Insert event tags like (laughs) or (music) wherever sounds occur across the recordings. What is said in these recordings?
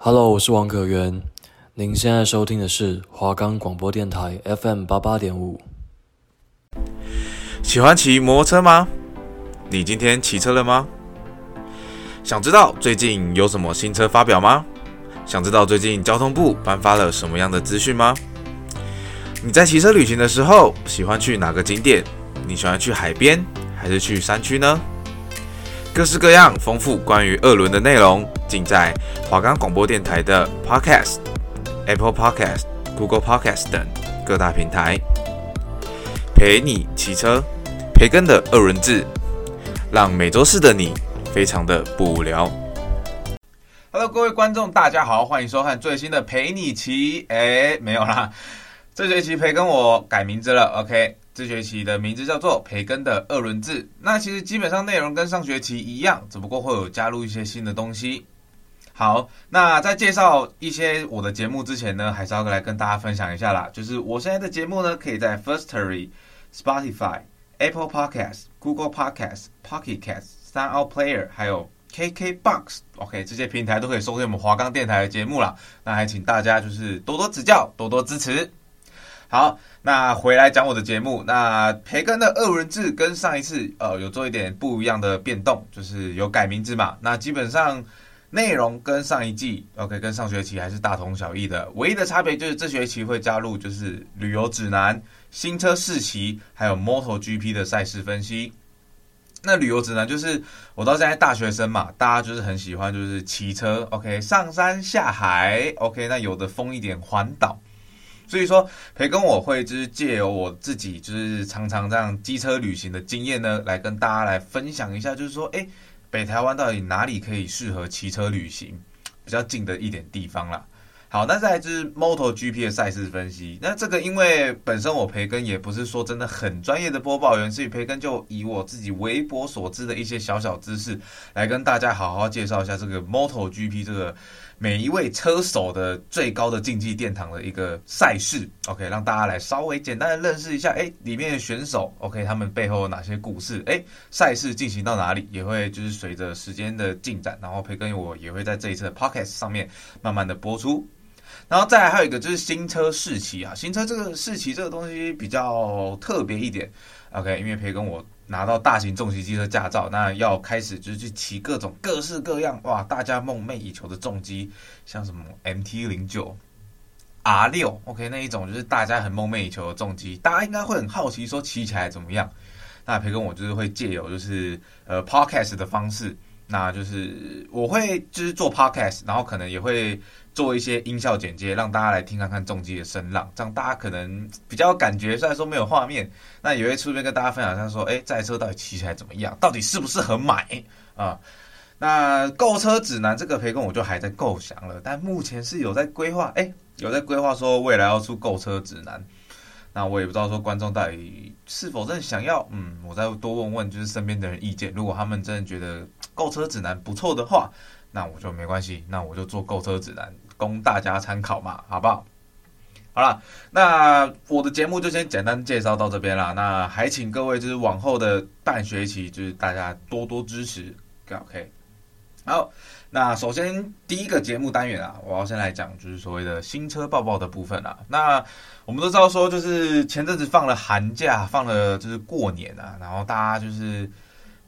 Hello，我是王可元。您现在收听的是华冈广播电台 FM 八八点五。喜欢骑摩托车吗？你今天骑车了吗？想知道最近有什么新车发表吗？想知道最近交通部颁发了什么样的资讯吗？你在骑车旅行的时候，喜欢去哪个景点？你喜欢去海边还是去山区呢？各式各样丰富关于二轮的内容，尽在华冈广播电台的 Podcast、Apple Podcast、Google Podcast 等各大平台，陪你骑车，培根的二轮志，让每周四的你非常的不无聊。Hello，各位观众，大家好，欢迎收看最新的陪你骑。哎，没有啦，这学期培根我改名字了，OK。这学期的名字叫做培根的二轮制。那其实基本上内容跟上学期一样，只不过会有加入一些新的东西。好，那在介绍一些我的节目之前呢，还是要来跟大家分享一下啦。就是我现在的节目呢，可以在 Firstory、Spotify、Apple Podcasts、Google Podcasts、Pocket Casts、Sound Player，还有 KKBox，OK，这些平台都可以收听我们华冈电台的节目啦。那还请大家就是多多指教，多多支持。好，那回来讲我的节目。那培根的二轮志跟上一次呃有做一点不一样的变动，就是有改名字嘛。那基本上内容跟上一季 OK 跟上学期还是大同小异的，唯一的差别就是这学期会加入就是旅游指南、新车试骑，还有 MotoGP 的赛事分析。那旅游指南就是我到现在大学生嘛，大家就是很喜欢就是骑车 OK 上山下海 OK，那有的疯一点环岛。所以说，培根我会就是借由我自己就是常常这样机车旅行的经验呢，来跟大家来分享一下，就是说，诶，北台湾到底哪里可以适合骑车旅行，比较近的一点地方啦。好，那再来就是 MotoGP 的赛事分析。那这个因为本身我培根也不是说真的很专业的播报员，所以培根就以我自己微薄所知的一些小小知识，来跟大家好好介绍一下这个 MotoGP 这个。每一位车手的最高的竞技殿堂的一个赛事，OK，让大家来稍微简单的认识一下，哎，里面的选手，OK，他们背后有哪些故事？哎，赛事进行到哪里，也会就是随着时间的进展，然后培根我也会在这一次的 Podcast 上面慢慢的播出。然后再来还有一个就是新车试骑啊，新车这个试骑这个东西比较特别一点，OK，因为培根我。拿到大型重型机车驾照，那要开始就是去骑各种各式各样哇，大家梦寐以求的重机，像什么 MT 零九、R 六，OK 那一种就是大家很梦寐以求的重机，大家应该会很好奇说骑起来怎么样？那培根我就是会借由就是呃 Podcast 的方式，那就是我会就是做 Podcast，然后可能也会。做一些音效简介，让大家来听看看重机的声浪，这样大家可能比较有感觉。虽然说没有画面，那也会顺便跟大家分享一下，说，哎，这台车到底骑起来怎么样？到底适不适合买啊？那购车指南这个培根我就还在构想了，但目前是有在规划，哎，有在规划说未来要出购车指南。那我也不知道说观众到底是否真的想要，嗯，我再多问问就是身边的人意见，如果他们真的觉得购车指南不错的话，那我就没关系，那我就做购车指南。供大家参考嘛，好不好？好了，那我的节目就先简单介绍到这边了。那还请各位就是往后的半学期，就是大家多多支持，OK。好，那首先第一个节目单元啊，我要先来讲就是所谓的新车报报的部分啊。那我们都知道说，就是前阵子放了寒假，放了就是过年啊，然后大家就是。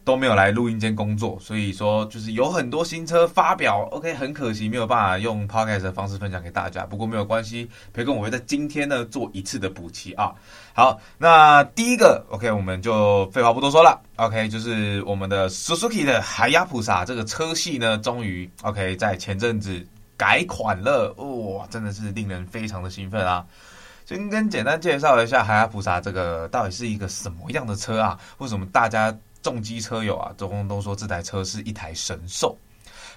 都没有来录音间工作，所以说就是有很多新车发表，OK，很可惜没有办法用 Podcast 的方式分享给大家。不过没有关系，培根我会在今天呢做一次的补齐啊。好，那第一个 OK，我们就废话不多说了，OK，就是我们的 Suzuki 的海雅普萨这个车系呢，终于 OK 在前阵子改款了，哇，真的是令人非常的兴奋啊！先跟简单介绍一下海雅普萨这个到底是一个什么样的车啊？为什么大家？重机车友啊，总共都说这台车是一台神兽。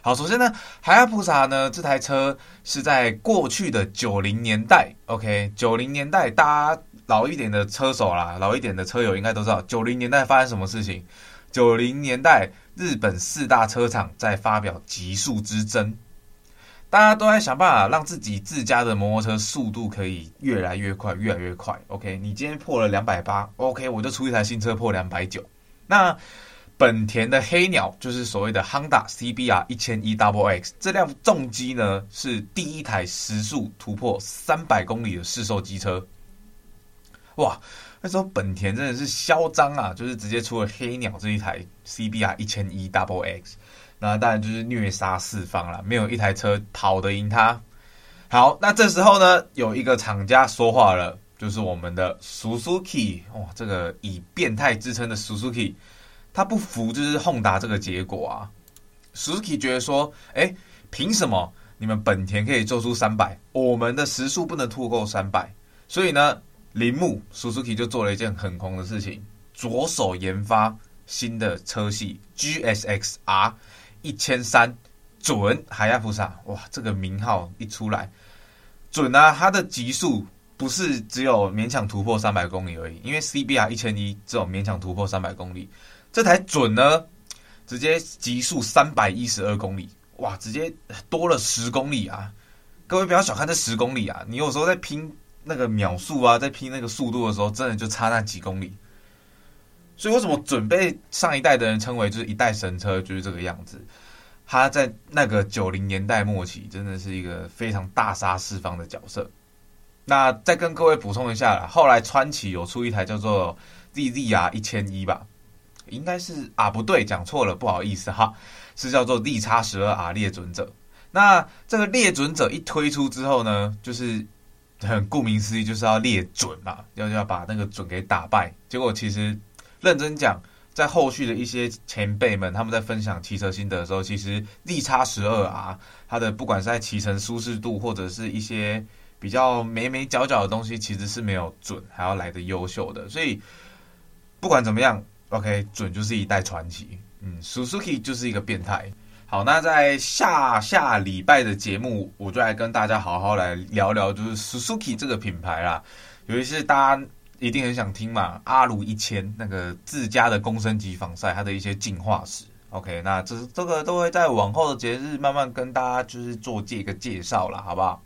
好，首先呢，海亚普萨呢，这台车是在过去的九零年代，OK，九零年代，大家老一点的车手啦，老一点的车友应该都知道，九零年代发生什么事情？九零年代，日本四大车厂在发表极速之争，大家都在想办法让自己自家的摩托车速度可以越来越快，越来越快。OK，你今天破了两百八，OK，我就出一台新车破两百九。那本田的黑鸟就是所谓的 Honda CBR 一千一 Double X 这辆重机呢，是第一台时速突破三百公里的试售机车。哇，那时候本田真的是嚣张啊，就是直接出了黑鸟这一台 CBR 一千一 Double X，那当然就是虐杀四方了，没有一台车跑得赢它。好，那这时候呢，有一个厂家说话了，就是我们的 Suzuki，哇，这个以变态之称的 Suzuki。他不服，就是 Honda 这个结果啊。Suzuki 觉得说，哎，凭什么你们本田可以做出三百，我们的时速不能突破三百？所以呢，铃木 Suzuki 就做了一件很狂的事情，着手研发新的车系 GSX R 一千三准海亚普萨。哇，这个名号一出来，准啊！它的极速不是只有勉强突破三百公里而已，因为 CBR 一千一这种勉强突破三百公里。这台准呢，直接极速三百一十二公里，哇，直接多了十公里啊！各位不要小看这十公里啊，你有时候在拼那个秒数啊，在拼那个速度的时候，真的就差那几公里。所以为什么准备上一代的人称为就是一代神车，就是这个样子。他在那个九零年代末期，真的是一个非常大杀四方的角色。那再跟各位补充一下啦，后来川崎有出一台叫做 ZZR 一千一吧。应该是啊，不对，讲错了，不好意思哈，是叫做 ZX12R 猎准者。那这个猎准者一推出之后呢，就是很顾名思义，就是要猎准嘛，要要把那个准给打败。结果其实认真讲，在后续的一些前辈们他们在分享骑车心得的时候，其实 ZX12R 它的不管是在骑乘舒适度，或者是一些比较眉眉角角的东西，其实是没有准还要来的优秀的。所以不管怎么样。OK，准就是一代传奇，嗯，Suzuki 就是一个变态。好，那在下下礼拜的节目，我就来跟大家好好来聊聊，就是 Suzuki 这个品牌啦。尤其是大家一定很想听嘛，阿鲁一千那个自家的公升级防晒，它的一些进化史。OK，那这这个都会在往后的节日慢慢跟大家就是做这个介绍了，好不好？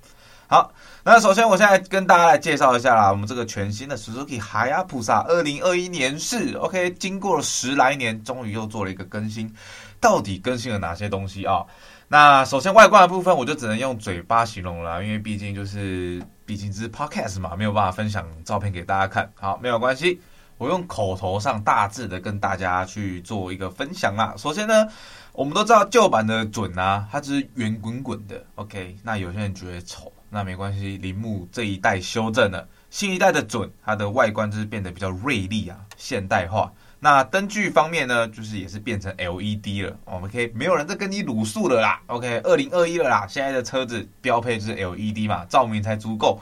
好，那首先我现在跟大家来介绍一下啦，我们这个全新的 Suzuki 哈亚普萨二零二一年式，OK，经过了十来年，终于又做了一个更新，到底更新了哪些东西啊？那首先外观的部分，我就只能用嘴巴形容了，因为毕竟就是毕竟只是 Podcast 嘛，没有办法分享照片给大家看。好，没有关系，我用口头上大致的跟大家去做一个分享啦。首先呢，我们都知道旧版的准啊，它只是圆滚滚的，OK，那有些人觉得丑。那没关系，铃木这一代修正了，新一代的准，它的外观就是变得比较锐利啊，现代化。那灯具方面呢，就是也是变成 LED 了。我们可以没有人再跟你鲁素了啦。OK，二零二一了啦，现在的车子标配就是 LED 嘛，照明才足够。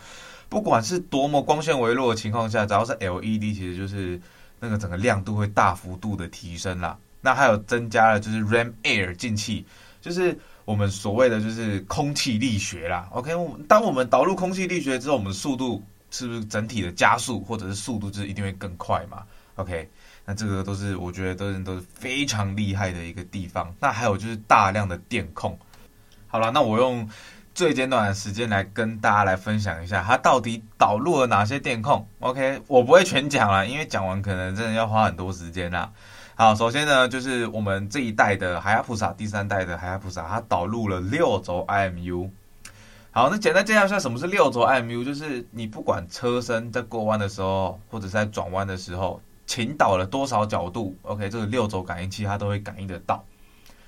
不管是多么光线微弱的情况下，只要是 LED，其实就是那个整个亮度会大幅度的提升啦。那还有增加了就是 Ram Air 进气，就是。我们所谓的就是空气力学啦，OK，我们当我们导入空气力学之后，我们的速度是不是整体的加速，或者是速度就是一定会更快嘛？OK，那这个都是我觉得都是都是非常厉害的一个地方。那还有就是大量的电控。好了，那我用最简短的时间来跟大家来分享一下，它到底导入了哪些电控？OK，我不会全讲了，因为讲完可能真的要花很多时间啦。好，首先呢，就是我们这一代的海亚普萨，第三代的海亚普萨，它导入了六轴 IMU。好，那简单介绍一下什么是六轴 IMU，就是你不管车身在过弯的时候，或者在转弯的时候，倾倒了多少角度，OK，这个六轴感应器它都会感应得到。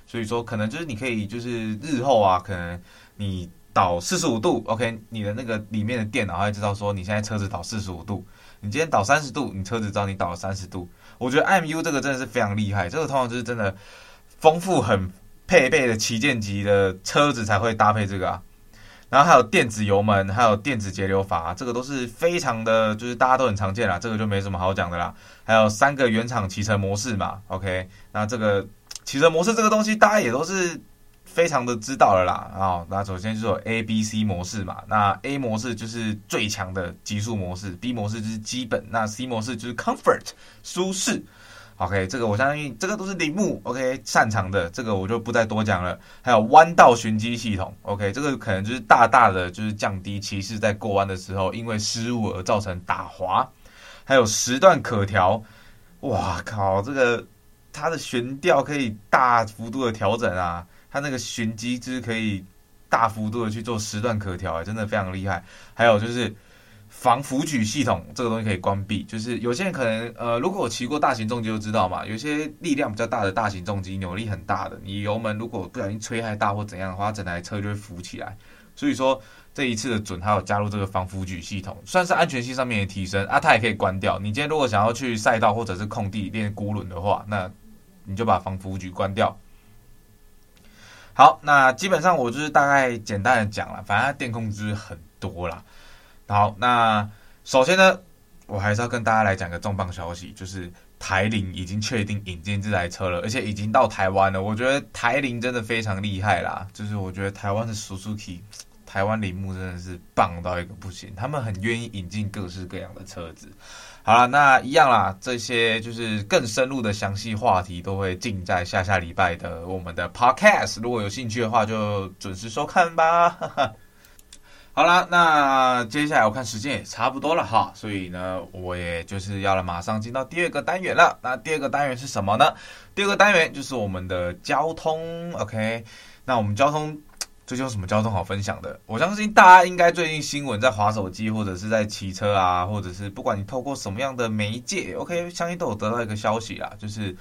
所以说，可能就是你可以就是日后啊，可能你倒四十五度，OK，你的那个里面的电脑会知道说你现在车子倒四十五度。你今天倒三十度，你车子知道你倒了三十度。我觉得 M U 这个真的是非常厉害，这个通常就是真的丰富很配备的旗舰级的车子才会搭配这个啊。然后还有电子油门，还有电子节流阀，这个都是非常的，就是大家都很常见啦，这个就没什么好讲的啦。还有三个原厂骑乘模式嘛，OK，那这个骑乘模式这个东西大家也都是。非常的知道了啦，啊，那首先就是有 A、B、C 模式嘛，那 A 模式就是最强的极速模式，B 模式就是基本，那 C 模式就是 Comfort 舒适。OK，这个我相信这个都是铃木 OK 擅长的，这个我就不再多讲了。还有弯道循迹系统，OK，这个可能就是大大的就是降低骑士在过弯的时候因为失误而造成打滑。还有时段可调，哇靠，这个。它的悬吊可以大幅度的调整啊，它那个寻机就是可以大幅度的去做时段可调，哎，真的非常厉害。还有就是防腐举系统，这个东西可以关闭。就是有些人可能呃，如果我骑过大型重机就知道嘛，有些力量比较大的大型重机，扭力很大的，你油门如果不小心吹太大或怎样的话，整台车就会浮起来。所以说这一次的准还有加入这个防腐举系统，算是安全性上面的提升啊。它也可以关掉。你今天如果想要去赛道或者是空地练孤轮的话，那你就把防腐举关掉。好，那基本上我就是大概简单的讲了，反正它电控就是很多啦。好，那首先呢，我还是要跟大家来讲个重磅消息，就是台铃已经确定引进这台车了，而且已经到台湾了。我觉得台铃真的非常厉害啦，就是我觉得台湾的 Suzuki。台湾铃木真的是棒到一个不行，他们很愿意引进各式各样的车子。好了，那一样啦，这些就是更深入的详细话题都会尽在下下礼拜的我们的 Podcast。如果有兴趣的话，就准时收看吧。(laughs) 好了，那接下来我看时间也差不多了哈，所以呢，我也就是要了马上进到第二个单元了。那第二个单元是什么呢？第二个单元就是我们的交通。OK，那我们交通。最近有什么交通好分享的？我相信大家应该最近新闻在滑手机，或者是在骑车啊，或者是不管你透过什么样的媒介，OK，相信都有得到一个消息啦，就是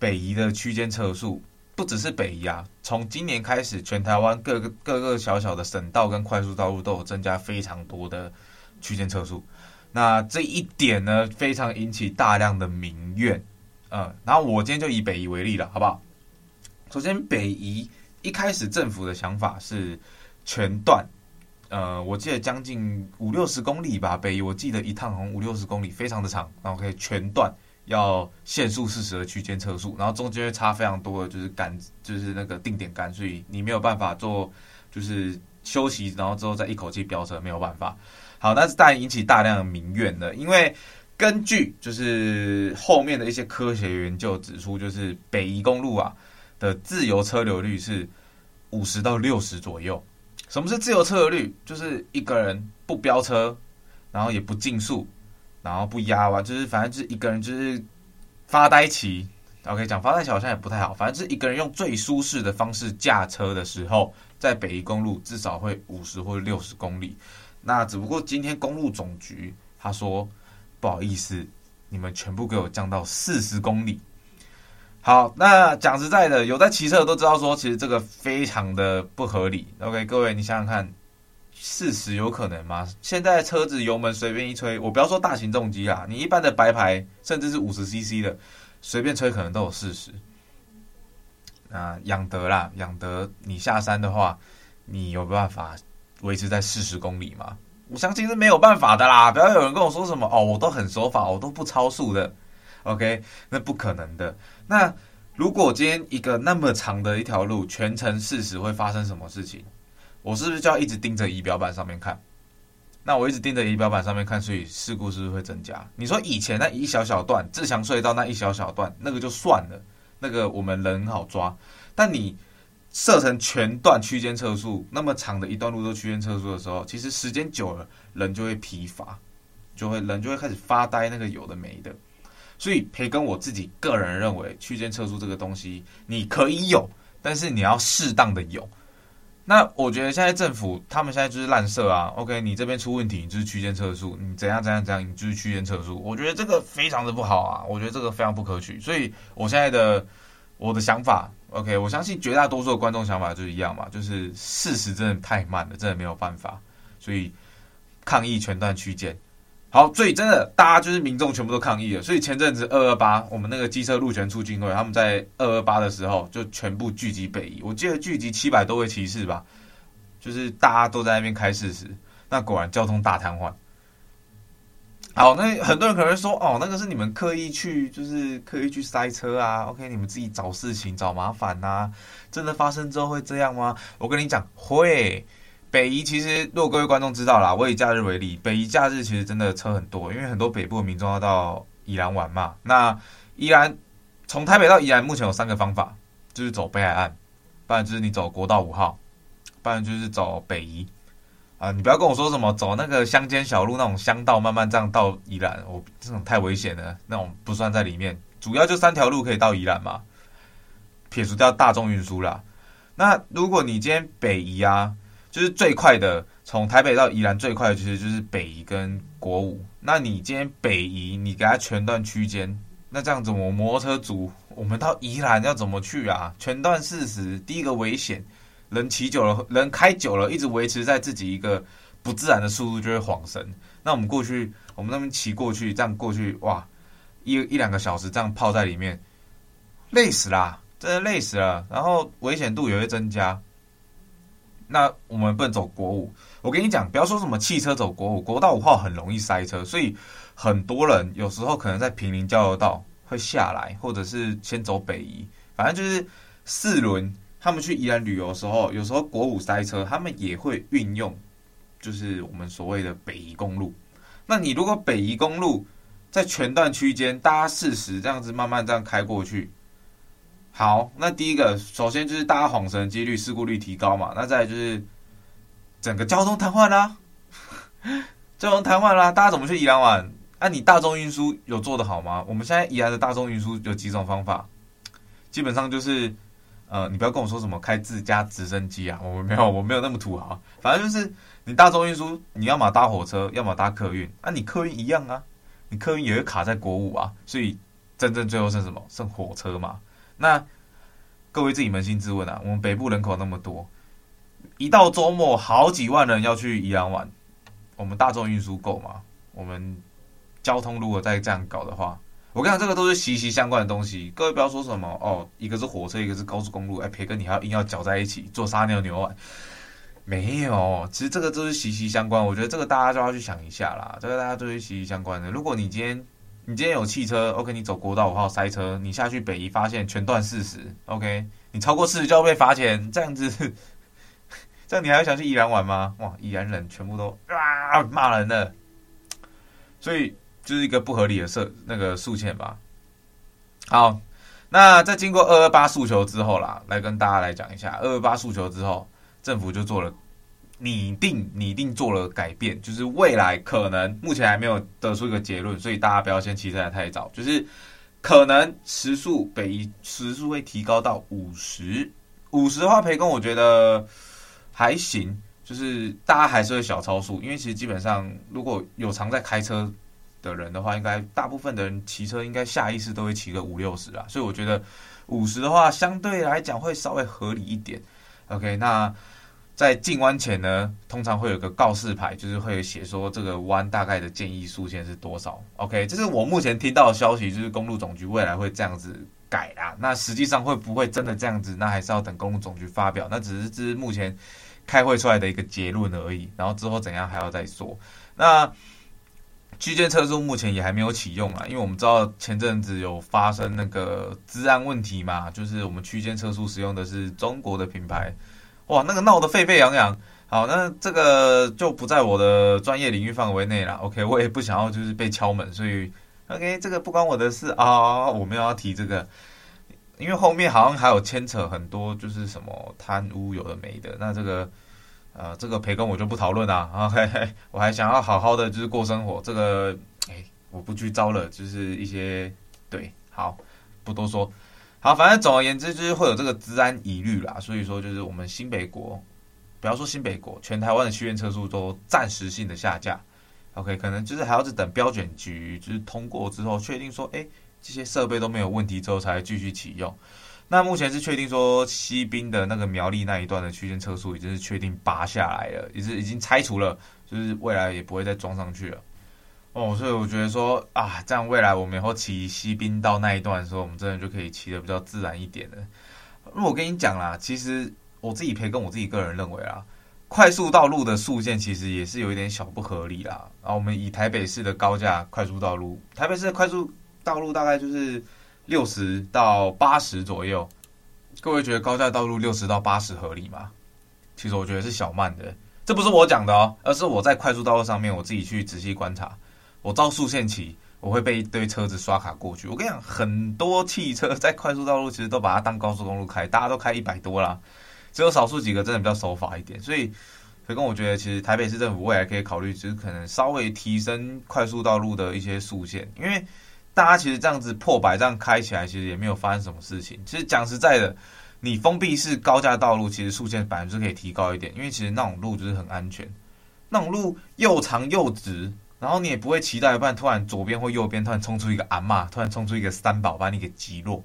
北宜的区间测速，不只是北宜啊，从今年开始，全台湾各个各个小小的省道跟快速道路都有增加非常多的区间测速。那这一点呢，非常引起大量的民怨。嗯，然后我今天就以北宜为例了，好不好？首先，北宜。一开始政府的想法是全段，呃，我记得将近五六十公里吧，北移我记得一趟好像五六十公里，非常的长，然后可以全段要限速四十的区间测速，然后中间会差非常多的就是杆，就是那个定点杆，所以你没有办法做就是休息，然后之后再一口气飙车，没有办法。好，那是当然引起大量的民怨的，因为根据就是后面的一些科学研究指出，就是北宜公路啊。的自由车流率是五十到六十左右。什么是自由车流率？就是一个人不飙车，然后也不竞速，然后不压弯，就是反正就是一个人就是发呆骑。OK，讲发呆骑好像也不太好，反正就是一个人用最舒适的方式驾车的时候，在北宜公路至少会五十或六十公里。那只不过今天公路总局他说不好意思，你们全部给我降到四十公里。好，那讲实在的，有在骑车的都知道说，其实这个非常的不合理。OK，各位，你想想看，四十有可能吗？现在车子油门随便一吹，我不要说大型重机啊，你一般的白牌，甚至是五十 CC 的，随便吹可能都有四十。那养德啦，养德，你下山的话，你有办法维持在四十公里吗？我相信是没有办法的啦。不要有人跟我说什么哦，我都很守法，我都不超速的。OK，那不可能的。那如果今天一个那么长的一条路全程四十，会发生什么事情？我是不是就要一直盯着仪表板上面看？那我一直盯着仪表板上面看，所以事故是不是会增加？你说以前那一小小段自强隧道那一小小段，那个就算了，那个我们人好抓。但你设成全段区间测速，那么长的一段路都区间测速的时候，其实时间久了，人就会疲乏，就会人就会开始发呆，那个有的没的。所以培根我自己个人认为，区间测速这个东西你可以有，但是你要适当的有。那我觉得现在政府他们现在就是烂设啊。OK，你这边出问题，你就是区间测速，你怎样怎样怎样，你就是区间测速。我觉得这个非常的不好啊，我觉得这个非常不可取。所以我现在的我的想法，OK，我相信绝大多数的观众想法就是一样嘛，就是事实真的太慢了，真的没有办法，所以抗议全段区间。好，所以真的，大家就是民众全部都抗议了。所以前阵子二二八，我们那个机车路权促进会，他们在二二八的时候就全部聚集北移。我记得聚集七百多位骑士吧，就是大家都在那边开事实。那果然交通大瘫痪。好，那很多人可能说，哦，那个是你们刻意去，就是刻意去塞车啊。OK，你们自己找事情找麻烦呐、啊。真的发生之后会这样吗？我跟你讲，会。北宜其实，如果各位观众知道啦，我以假日为例，北宜假日其实真的车很多，因为很多北部的民众要到宜兰玩嘛。那宜兰从台北到宜兰，目前有三个方法，就是走北海岸，不然就是你走国道五号，不然就是走北宜。啊，你不要跟我说什么走那个乡间小路那种乡道，慢慢这样到宜兰，我这种太危险了，那种不算在里面。主要就三条路可以到宜兰嘛，撇除掉大众运输啦。那如果你今天北宜啊，就是最快的，从台北到宜兰最快的其实就是北宜跟国五。那你今天北宜，你给它全段区间，那这样子我摩托车族，我们到宜兰要怎么去啊？全段四十，第一个危险，人骑久了，人开久了，一直维持在自己一个不自然的速度就会晃神。那我们过去，我们那边骑过去，这样过去，哇，一一两个小时这样泡在里面，累死啦，真的累死了。然后危险度也会增加。那我们不能走国五。我跟你讲，不要说什么汽车走国五，国道五号很容易塞车，所以很多人有时候可能在平林交流道会下来，或者是先走北宜，反正就是四轮。他们去宜兰旅游的时候，有时候国五塞车，他们也会运用，就是我们所谓的北宜公路。那你如果北宜公路在全段区间，大家四十这样子慢慢这样开过去。好，那第一个，首先就是大家晃神几率、事故率提高嘛。那再就是整个交通瘫痪啦，(laughs) 交通瘫痪啦，大家怎么去宜兰玩？那、你大众运输有做得好吗？我们现在宜兰的大众运输有几种方法，基本上就是，呃，你不要跟我说什么开自家直升机啊，我没有，我没有那么土豪。反正就是你大众运输，你要么搭火车，要么搭客运。啊，你客运一样啊，你客运也会卡在国五啊，所以真正最后剩什么？剩火车嘛。那各位自己扪心自问啊，我们北部人口那么多，一到周末好几万人要去宜兰玩，我们大众运输够吗？我们交通如果再这样搞的话，我跟你讲，这个都是息息相关的东西。各位不要说什么哦，一个是火车，一个是高速公路，哎，培根你还要硬要搅在一起做撒尿牛丸，没有，其实这个都是息息相关。我觉得这个大家就要去想一下啦，这个大家都是息息相关的。如果你今天你今天有汽车，OK，你走国道五号塞车，你下去北宜发现全段四十，OK，你超过四十就要被罚钱，这样子，这样你还要想去宜兰玩吗？哇，宜兰人全部都啊骂人的，所以就是一个不合理的设那个诉欠吧。好，那在经过二二八诉求之后啦，来跟大家来讲一下二二八诉求之后，政府就做了。拟定拟定做了改变，就是未来可能目前还没有得出一个结论，所以大家不要先骑车来太早。就是可能时速北时速会提高到五十，五十的话，培根我觉得还行，就是大家还是会小超速，因为其实基本上如果有常在开车的人的话，应该大部分的人骑车应该下意识都会骑个五六十啊，所以我觉得五十的话相对来讲会稍微合理一点。OK，那。在进弯前呢，通常会有个告示牌，就是会写说这个弯大概的建议速限是多少。OK，这是我目前听到的消息，就是公路总局未来会这样子改啦。那实际上会不会真的这样子？那还是要等公路总局发表。那只是这是目前开会出来的一个结论而已。然后之后怎样还要再说。那区间测速目前也还没有启用啊，因为我们知道前阵子有发生那个治安问题嘛，就是我们区间测速使用的是中国的品牌。哇，那个闹得沸沸扬扬。好，那这个就不在我的专业领域范围内了。OK，我也不想要就是被敲门，所以 OK，这个不关我的事啊。我没有要提这个，因为后面好像还有牵扯很多，就是什么贪污有的没的。那这个呃，这个培根我就不讨论了。OK，(laughs) 我还想要好好的就是过生活。这个哎，我不去招了，就是一些对，好，不多说。好，反正总而言之就是会有这个资安疑虑啦，所以说就是我们新北国，不要说新北国，全台湾的区间车速都暂时性的下架。OK，可能就是还要是等标准局就是通过之后，确定说，哎，这些设备都没有问题之后，才继续启用。那目前是确定说，西滨的那个苗栗那一段的区间车速已经是确定拔下来了，也是已经拆除了，就是未来也不会再装上去了。哦，所以我觉得说啊，这样未来我们以后骑西滨到那一段的时候，我们真的就可以骑得比较自然一点了。那我跟你讲啦，其实我自己培跟我自己个人认为啦，快速道路的速限其实也是有一点小不合理啦。啊，我们以台北市的高架快速道路，台北市的快速道路大概就是六十到八十左右。各位觉得高架道路六十到八十合理吗？其实我觉得是小慢的，这不是我讲的哦，而是我在快速道路上面我自己去仔细观察。我照速限骑，我会被一堆车子刷卡过去。我跟你讲，很多汽车在快速道路其实都把它当高速公路开，大家都开一百多啦，只有少数几个真的比较守法一点。所以，所以跟我觉得，其实台北市政府未来可以考虑，就是可能稍微提升快速道路的一些速限，因为大家其实这样子破百这样开起来，其实也没有发生什么事情。其实讲实在的，你封闭式高架道路，其实速限本来就可以提高一点，因为其实那种路就是很安全，那种路又长又直，然后你也不会期待，不然突然左边或右边突然冲出一个阿嬷，突然冲出一个三宝把你给击落，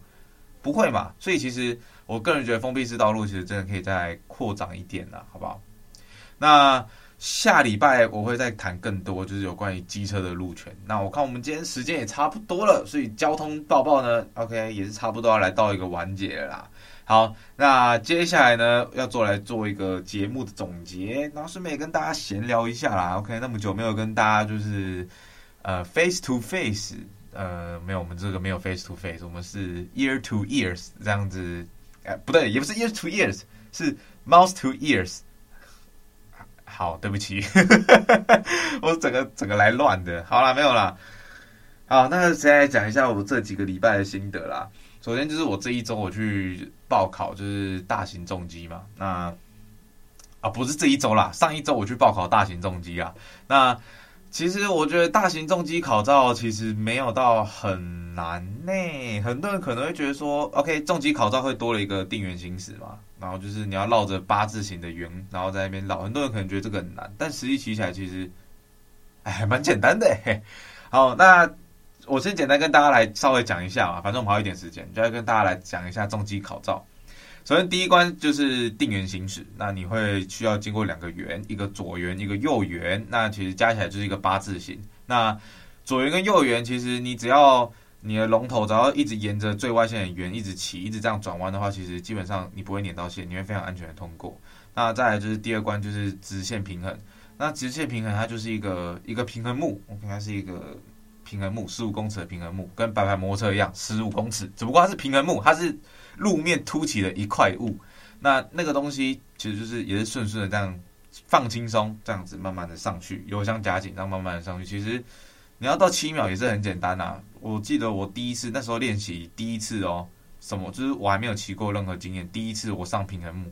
不会嘛？所以其实我个人觉得封闭式道路其实真的可以再扩展一点了，好不好？那。下礼拜我会再谈更多，就是有关于机车的路权。那我看我们今天时间也差不多了，所以交通报报呢，OK 也是差不多要来到一个完结了啦。好，那接下来呢要做来做一个节目的总结，然后顺便跟大家闲聊一下啦。OK，那么久没有跟大家就是呃 face to face，呃没有，我们这个没有 face to face，我们是 year to years 这样子，哎不对，也不是 year to years，是 mouth to ears。好，对不起，(laughs) 我整个整个来乱的。好啦，没有啦。好，那现在讲一下我这几个礼拜的心得啦。首先就是我这一周我去报考，就是大型重机嘛。那啊，不是这一周啦，上一周我去报考大型重机啊。那其实我觉得大型重机考照其实没有到很难呢。很多人可能会觉得说，OK，重机考照会多了一个定圆行驶嘛。然后就是你要绕着八字形的圆，然后在那边绕。很多人可能觉得这个很难，但实际骑起来其实，哎，蛮简单的。(laughs) 好，那我先简单跟大家来稍微讲一下嘛，反正我们还有一点时间，就要跟大家来讲一下重机考照。首先第一关就是定圆行驶，那你会需要经过两个圆，一个左圆，一个右圆，那其实加起来就是一个八字形。那左圆跟右圆，其实你只要你的龙头只要一直沿着最外线的圆一直骑，一直这样转弯的话，其实基本上你不会碾到线，你会非常安全的通过。那再来就是第二关，就是直线平衡。那直线平衡它就是一个一个平衡木，OK，它是一个平衡木，十五公尺的平衡木，跟白牌摩托车一样，十五公尺，只不过它是平衡木，它是路面凸起的一块物。那那个东西其实就是也是顺顺的这样放轻松，这样子慢慢的上去，油箱夹紧，这样慢慢的上去，其实。你要到七秒也是很简单呐、啊。我记得我第一次那时候练习第一次哦，什么就是我还没有骑过任何经验，第一次我上平衡木，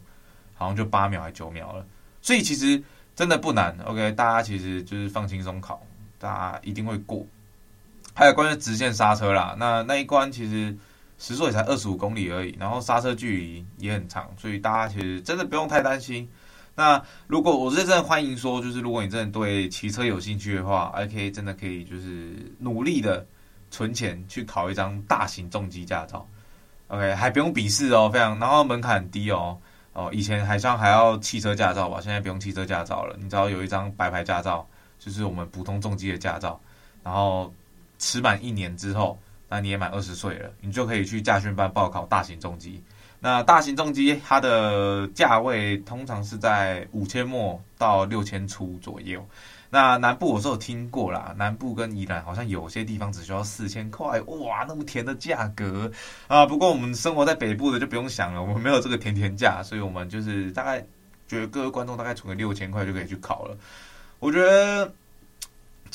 好像就八秒还九秒了。所以其实真的不难。OK，大家其实就是放轻松考，大家一定会过。还有关于直线刹车啦，那那一关其实时速也才二十五公里而已，然后刹车距离也很长，所以大家其实真的不用太担心。那如果我是真的欢迎说，就是如果你真的对骑车有兴趣的话，OK，真的可以就是努力的存钱去考一张大型重机驾照，OK，还不用笔试哦，非常，然后门槛很低哦，哦，以前好像还要汽车驾照吧，现在不用汽车驾照了，你只要有一张白牌驾照，就是我们普通重机的驾照，然后持满一年之后，那你也满二十岁了，你就可以去驾训班报考大型重机。那大型重机它的价位通常是在五千末到六千出左右。那南部我是有听过啦，南部跟宜兰好像有些地方只需要四千块，哇，那么甜的价格啊！不过我们生活在北部的就不用想了，我们没有这个甜甜价，所以我们就是大概觉得各位观众大概存个六千块就可以去考了。我觉得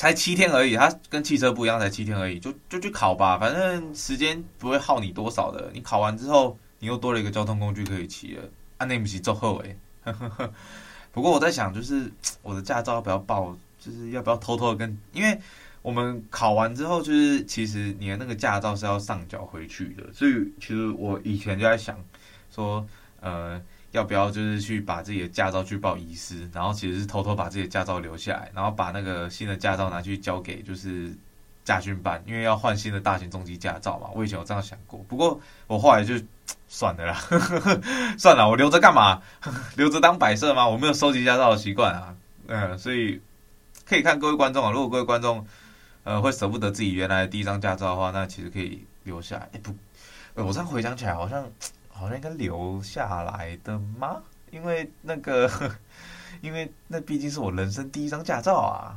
才七天而已，它跟汽车不一样，才七天而已，就就去考吧，反正时间不会耗你多少的。你考完之后。你又多了一个交通工具可以骑了，啊，那不是做后诶。(laughs) 不过我在想，就是我的驾照要不要报，就是要不要偷偷的跟，因为我们考完之后，就是其实你的那个驾照是要上缴回去的，所以其实我以前就在想，说，呃，要不要就是去把自己的驾照去报遗失，然后其实是偷偷把自己的驾照留下来，然后把那个新的驾照拿去交给就是驾训班，因为要换新的大型重机驾照嘛。我以前有这样想过，不过我后来就。算了啦，(laughs) 算了，我留着干嘛？(laughs) 留着当摆设吗？我没有收集驾照的习惯啊。嗯，所以可以看各位观众啊，如果各位观众呃会舍不得自己原来的第一张驾照的话，那其实可以留下来。哎、欸、不，我这样回想起来，好像好像应该留下来的吗？因为那个，(laughs) 因为那毕竟是我人生第一张驾照啊。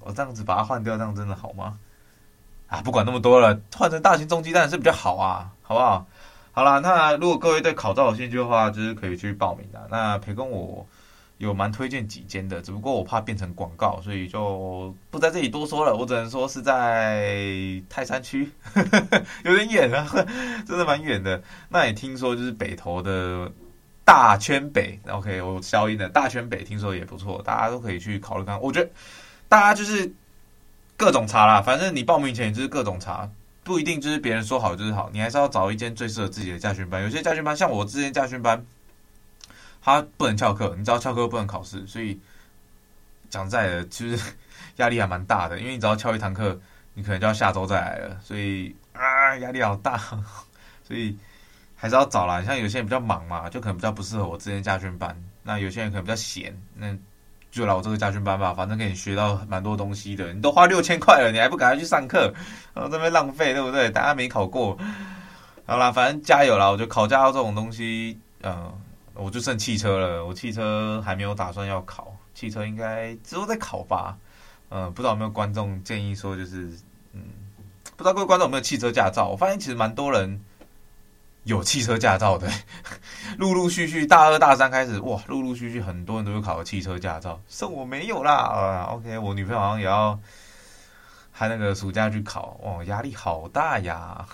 我这样子把它换掉，这样真的好吗？啊，不管那么多了，换成大型重机当然是比较好啊，好不好？好啦，那如果各位对考照有兴趣的话，就是可以去报名的。那培根我有蛮推荐几间的，只不过我怕变成广告，所以就不在这里多说了。我只能说是在泰山区，(laughs) 有点远啊，(laughs) 真的蛮远的。那也听说就是北投的大圈北，OK，我消音的大圈北，听说也不错，大家都可以去考虑看。我觉得大家就是各种查啦，反正你报名前就是各种查。不一定就是别人说好就是好，你还是要找一间最适合自己的驾训班。有些驾训班像我之前驾训班，他不能翘课，你知道翘课不能考试，所以讲在的，其实 (laughs) 压力还蛮大的，因为你只要翘一堂课，你可能就要下周再来了，所以啊压力好大，所以还是要找啦。像有些人比较忙嘛，就可能比较不适合我之前家训班。那有些人可能比较闲，那。就来我这个家训班吧，反正可以学到蛮多东西的。你都花六千块了，你还不赶快去上课，然后这边浪费，对不对？大家没考过，好啦，反正加油啦！我觉得考驾照这种东西，嗯、我就剩汽车了。我汽车还没有打算要考，汽车应该之后再考吧。嗯、不知道有没有观众建议说，就是嗯，不知道各位观众有没有汽车驾照？我发现其实蛮多人。有汽车驾照的，(laughs) 陆陆续续大二大三开始，哇，陆陆续续很多人都有考汽车驾照，剩我没有啦。啊，OK，我女朋友好像也要，还那个暑假去考，哇，压力好大呀。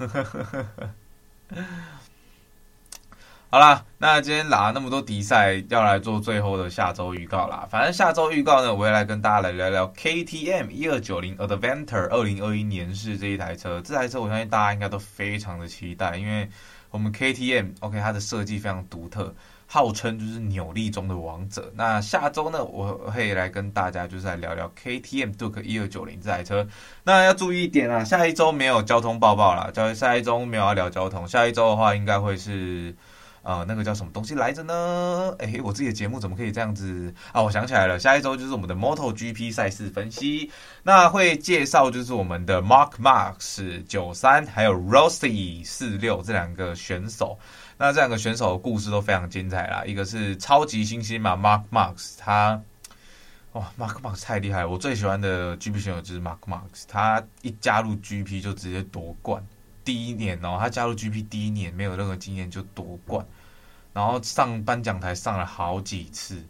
好啦，那今天拿那么多比赛，要来做最后的下周预告啦。反正下周预告呢，我会来跟大家来聊聊 KTM 一二九零 Adventure 二零二一年式这一台车。这台车我相信大家应该都非常的期待，因为。我们 KTM OK，它的设计非常独特，号称就是扭力中的王者。那下周呢，我会来跟大家就是来聊聊 KTM Duke 一二九零这台车。那要注意一点啊，下一周没有交通报报了，交下一周没有要聊交通，下一周的话应该会是。啊、那个叫什么东西来着呢？哎，我自己的节目怎么可以这样子啊？我想起来了，下一周就是我们的 MotoGP 赛事分析，那会介绍就是我们的 Mark Max 九三还有 Rossi 四六这两个选手。那这两个选手的故事都非常精彩啦。一个是超级新星嘛，Mark Max，他哇，Mark Max 太厉害了。我最喜欢的 GP 选手就是 Mark Max，他一加入 GP 就直接夺冠。第一年哦，他加入 GP 第一年没有任何经验就夺冠，然后上颁奖台上了好几次，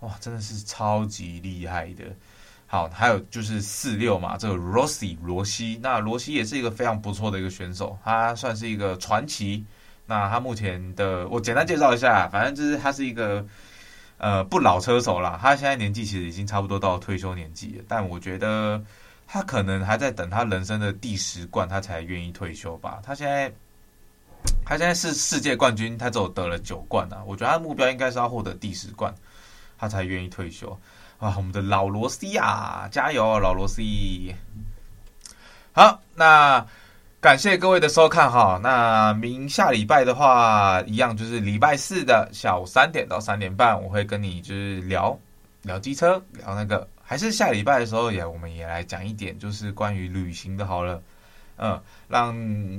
哇，真的是超级厉害的。好，还有就是四六嘛，这个 Rossi 罗西，那罗西也是一个非常不错的一个选手，他算是一个传奇。那他目前的我简单介绍一下，反正就是他是一个呃不老车手啦，他现在年纪其实已经差不多到退休年纪了，但我觉得。他可能还在等他人生的第十冠，他才愿意退休吧。他现在，他现在是世界冠军，他只有得了九冠啊。我觉得他的目标应该是要获得第十冠，他才愿意退休。啊，我们的老罗西啊，加油，老罗西！好，那感谢各位的收看哈。那明下礼拜的话，一样就是礼拜四的下午三点到三点半，我会跟你就是聊聊机车，聊那个。还是下礼拜的时候也，我们也来讲一点，就是关于旅行的，好了，嗯，让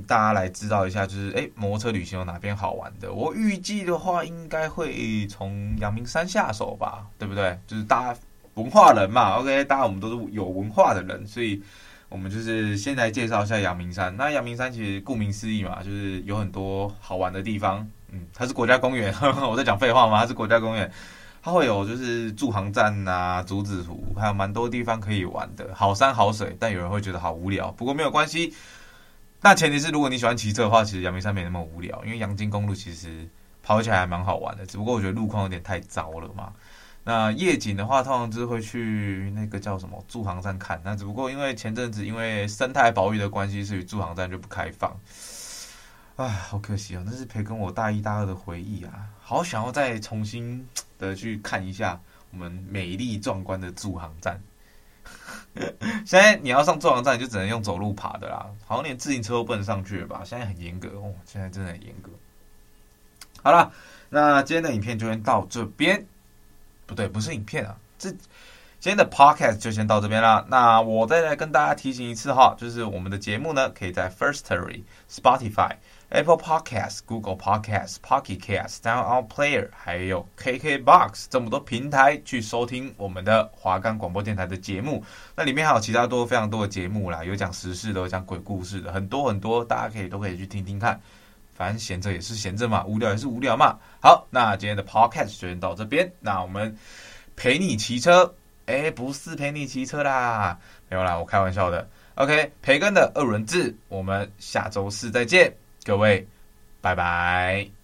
大家来知道一下，就是诶，摩托车旅行有哪边好玩的？我预计的话，应该会从阳明山下手吧，对不对？就是大家文化人嘛，OK，大家我们都是有文化的人，所以我们就是先来介绍一下阳明山。那阳明山其实顾名思义嘛，就是有很多好玩的地方，嗯，它是国家公园，(laughs) 我在讲废话吗？它是国家公园。它会有就是驻航站啊、竹子湖，还有蛮多地方可以玩的，好山好水。但有人会觉得好无聊，不过没有关系。那前提是如果你喜欢骑车的话，其实阳明山没那么无聊，因为阳金公路其实跑起来还蛮好玩的。只不过我觉得路况有点太糟了嘛。那夜景的话，通常就是会去那个叫什么驻航站看。那只不过因为前阵子因为生态保育的关系，所以驻航站就不开放。唉，好可惜哦，那是培根我大一大二的回忆啊，好想要再重新。的去看一下我们美丽壮观的助航站。现在你要上助航站，就只能用走路爬的啦，好像连自行车都不能上去了吧？现在很严格哦，现在真的很严格。好了，那今天的影片就先到这边。不对，不是影片啊，这今天的 podcast 就先到这边啦。那我再来跟大家提醒一次哈，就是我们的节目呢，可以在 Firstory、Spotify。Apple Podcast、Google Podcast、Pocket Cast、Sound On Player，还有 KKBox 这么多平台去收听我们的华冈广播电台的节目。那里面还有其他多非常多的节目啦，有讲时事的，有讲鬼故事的，很多很多，大家可以都可以去听听看。反正闲着也是闲着嘛，无聊也是无聊嘛。好，那今天的 Podcast 就先到这边。那我们陪你骑车，哎，不是陪你骑车啦，没有啦，我开玩笑的。OK，培根的二轮制，我们下周四再见。各位，拜拜。